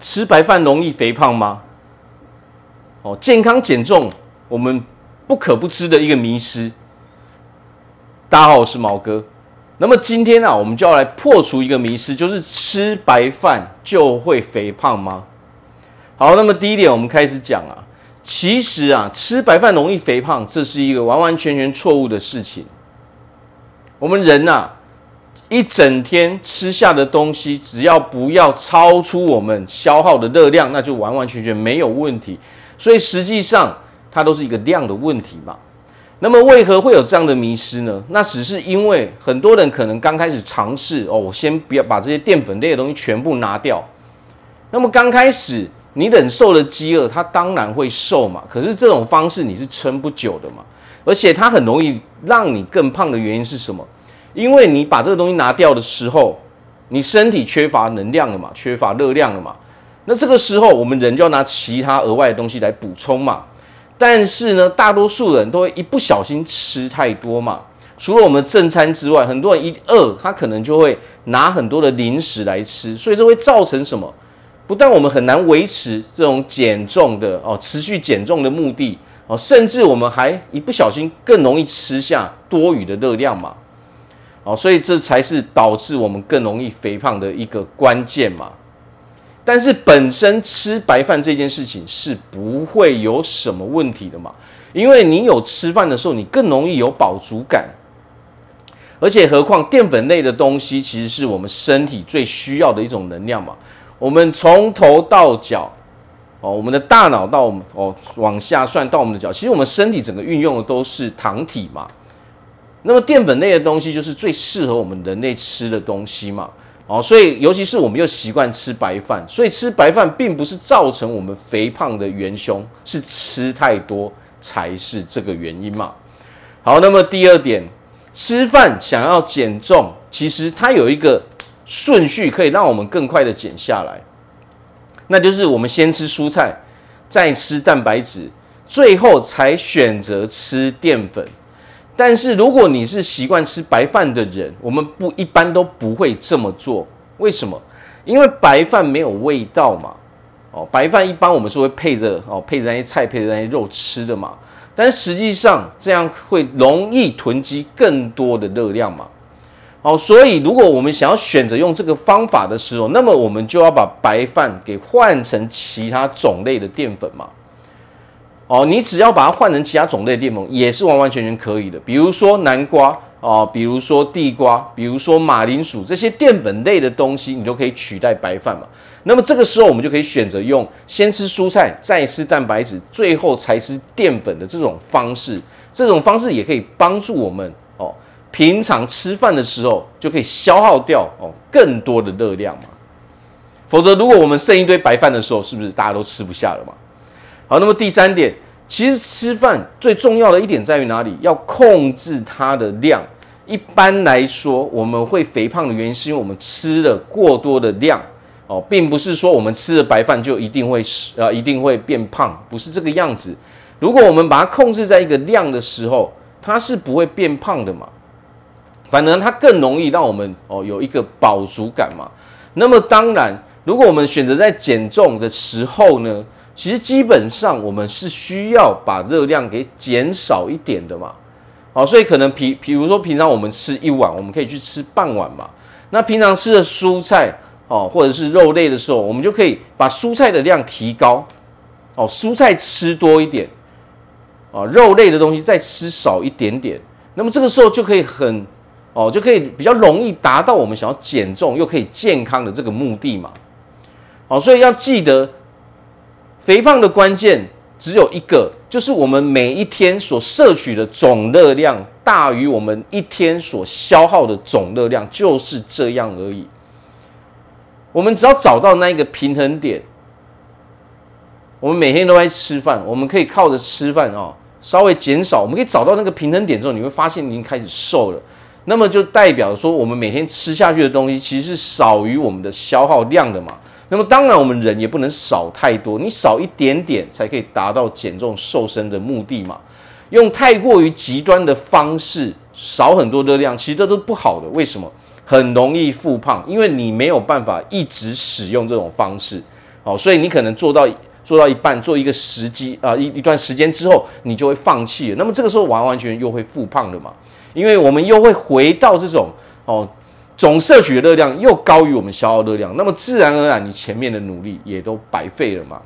吃白饭容易肥胖吗？哦，健康减重，我们不可不知的一个迷思。大家好，我是毛哥。那么今天啊，我们就要来破除一个迷思，就是吃白饭就会肥胖吗？好，那么第一点，我们开始讲啊。其实啊，吃白饭容易肥胖，这是一个完完全全错误的事情。我们人呐，一整天吃下的东西，只要不要超出我们消耗的热量，那就完完全全没有问题。所以实际上，它都是一个量的问题嘛。那么为何会有这样的迷失呢？那只是因为很多人可能刚开始尝试哦，我先不要把这些淀粉类的东西全部拿掉。那么刚开始你忍受了饥饿，它当然会瘦嘛。可是这种方式你是撑不久的嘛，而且它很容易让你更胖的原因是什么？因为你把这个东西拿掉的时候，你身体缺乏能量了嘛，缺乏热量了嘛。那这个时候，我们人就要拿其他额外的东西来补充嘛。但是呢，大多数人都会一不小心吃太多嘛。除了我们正餐之外，很多人一饿，他可能就会拿很多的零食来吃，所以这会造成什么？不但我们很难维持这种减重的哦，持续减重的目的哦，甚至我们还一不小心更容易吃下多余的热量嘛。哦，所以这才是导致我们更容易肥胖的一个关键嘛。但是本身吃白饭这件事情是不会有什么问题的嘛，因为你有吃饭的时候，你更容易有饱足感，而且何况淀粉类的东西其实是我们身体最需要的一种能量嘛。我们从头到脚，哦，我们的大脑到我们哦往下算到我们的脚，其实我们身体整个运用的都是糖体嘛。那么淀粉类的东西就是最适合我们人类吃的东西嘛。哦，所以尤其是我们又习惯吃白饭，所以吃白饭并不是造成我们肥胖的元凶，是吃太多才是这个原因嘛。好，那么第二点，吃饭想要减重，其实它有一个顺序可以让我们更快的减下来，那就是我们先吃蔬菜，再吃蛋白质，最后才选择吃淀粉。但是如果你是习惯吃白饭的人，我们不一般都不会这么做。为什么？因为白饭没有味道嘛。哦，白饭一般我们是会配着哦，配着那些菜，配着那些肉吃的嘛。但实际上这样会容易囤积更多的热量嘛。哦，所以如果我们想要选择用这个方法的时候，那么我们就要把白饭给换成其他种类的淀粉嘛。哦，你只要把它换成其他种类的淀粉，也是完完全全可以的。比如说南瓜哦，比如说地瓜，比如说马铃薯这些淀粉类的东西，你就可以取代白饭嘛。那么这个时候，我们就可以选择用先吃蔬菜，再吃蛋白质，最后才吃淀粉的这种方式。这种方式也可以帮助我们哦，平常吃饭的时候就可以消耗掉哦更多的热量嘛。否则，如果我们剩一堆白饭的时候，是不是大家都吃不下了嘛？好，那么第三点，其实吃饭最重要的一点在于哪里？要控制它的量。一般来说，我们会肥胖的原因是因为我们吃了过多的量哦，并不是说我们吃了白饭就一定会呃一定会变胖，不是这个样子。如果我们把它控制在一个量的时候，它是不会变胖的嘛。反而它更容易让我们哦有一个饱足感嘛。那么当然，如果我们选择在减重的时候呢？其实基本上我们是需要把热量给减少一点的嘛，好，所以可能比比如说平常我们吃一碗，我们可以去吃半碗嘛。那平常吃的蔬菜哦，或者是肉类的时候，我们就可以把蔬菜的量提高哦，蔬菜吃多一点哦，肉类的东西再吃少一点点。那么这个时候就可以很哦，就可以比较容易达到我们想要减重又可以健康的这个目的嘛。好，所以要记得。肥胖的关键只有一个，就是我们每一天所摄取的总热量大于我们一天所消耗的总热量，就是这样而已。我们只要找到那一个平衡点，我们每天都在吃饭，我们可以靠着吃饭哦，稍微减少，我们可以找到那个平衡点之后，你会发现已经开始瘦了。那么就代表说，我们每天吃下去的东西其实是少于我们的消耗量的嘛。那么当然，我们人也不能少太多，你少一点点才可以达到减重瘦身的目的嘛。用太过于极端的方式少很多热量，其实这都不好的。为什么？很容易复胖，因为你没有办法一直使用这种方式。哦，所以你可能做到做到一半，做一个时机啊一一段时间之后，你就会放弃了。那么这个时候完完全全又会复胖的嘛，因为我们又会回到这种哦。总摄取的热量又高于我们消耗热量，那么自然而然你前面的努力也都白费了嘛。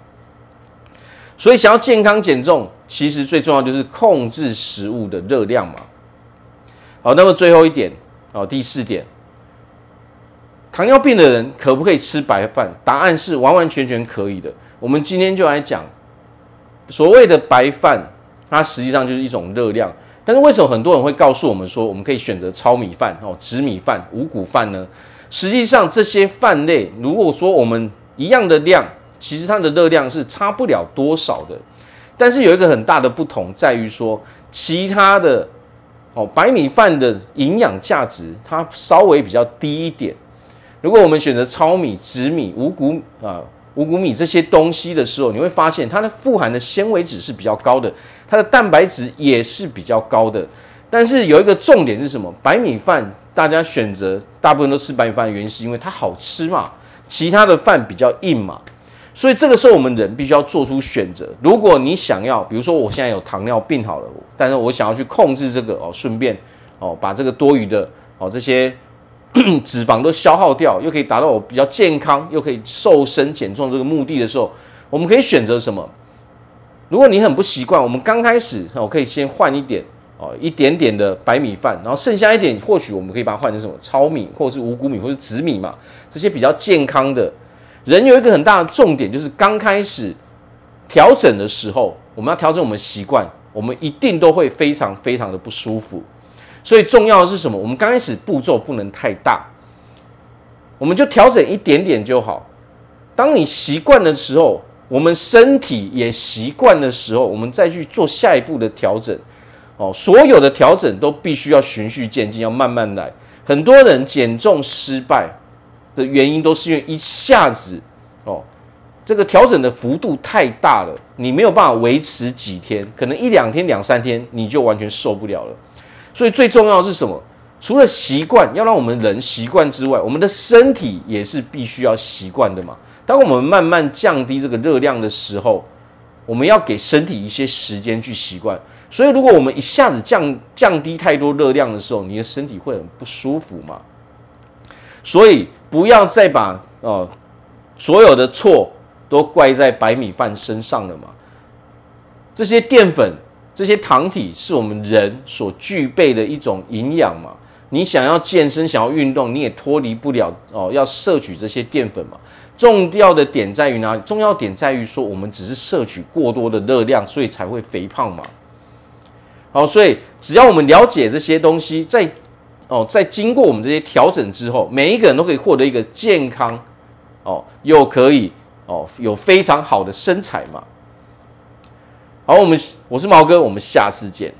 所以想要健康减重，其实最重要就是控制食物的热量嘛。好，那么最后一点，哦，第四点，糖尿病的人可不可以吃白饭？答案是完完全全可以的。我们今天就来讲所谓的白饭，它实际上就是一种热量。但是为什么很多人会告诉我们说，我们可以选择糙米饭、哦紫米饭、五谷饭呢？实际上这些饭类，如果说我们一样的量，其实它的热量是差不了多少的。但是有一个很大的不同在于说，其他的哦白米饭的营养价值它稍微比较低一点。如果我们选择糙米、紫米、五谷啊。五谷米这些东西的时候，你会发现它的富含的纤维质是比较高的，它的蛋白质也是比较高的。但是有一个重点是什么？白米饭大家选择大部分都吃白米饭的原因是因为它好吃嘛，其他的饭比较硬嘛。所以这个时候我们人必须要做出选择。如果你想要，比如说我现在有糖尿病好了，但是我想要去控制这个哦，顺便哦把这个多余的哦这些。脂肪都消耗掉，又可以达到我比较健康，又可以瘦身减重这个目的的时候，我们可以选择什么？如果你很不习惯，我们刚开始我可以先换一点哦，一点点的白米饭，然后剩下一点，或许我们可以把它换成什么糙米，或者是五谷米，或者是紫米嘛，这些比较健康的。人有一个很大的重点，就是刚开始调整的时候，我们要调整我们习惯，我们一定都会非常非常的不舒服。所以重要的是什么？我们刚开始步骤不能太大，我们就调整一点点就好。当你习惯的时候，我们身体也习惯的时候，我们再去做下一步的调整。哦，所有的调整都必须要循序渐进，要慢慢来。很多人减重失败的原因，都是因为一下子哦，这个调整的幅度太大了，你没有办法维持几天，可能一两天、两三天，你就完全受不了了。所以最重要的是什么？除了习惯要让我们人习惯之外，我们的身体也是必须要习惯的嘛。当我们慢慢降低这个热量的时候，我们要给身体一些时间去习惯。所以，如果我们一下子降降低太多热量的时候，你的身体会很不舒服嘛。所以，不要再把哦所有的错都怪在白米饭身上了嘛。这些淀粉。这些糖体是我们人所具备的一种营养嘛？你想要健身，想要运动，你也脱离不了哦，要摄取这些淀粉嘛。重要的点在于哪里？重要点在于说，我们只是摄取过多的热量，所以才会肥胖嘛。好，所以只要我们了解这些东西，在哦，在经过我们这些调整之后，每一个人都可以获得一个健康哦，又可以哦，有非常好的身材嘛。好，我们我是毛哥，我们下次见。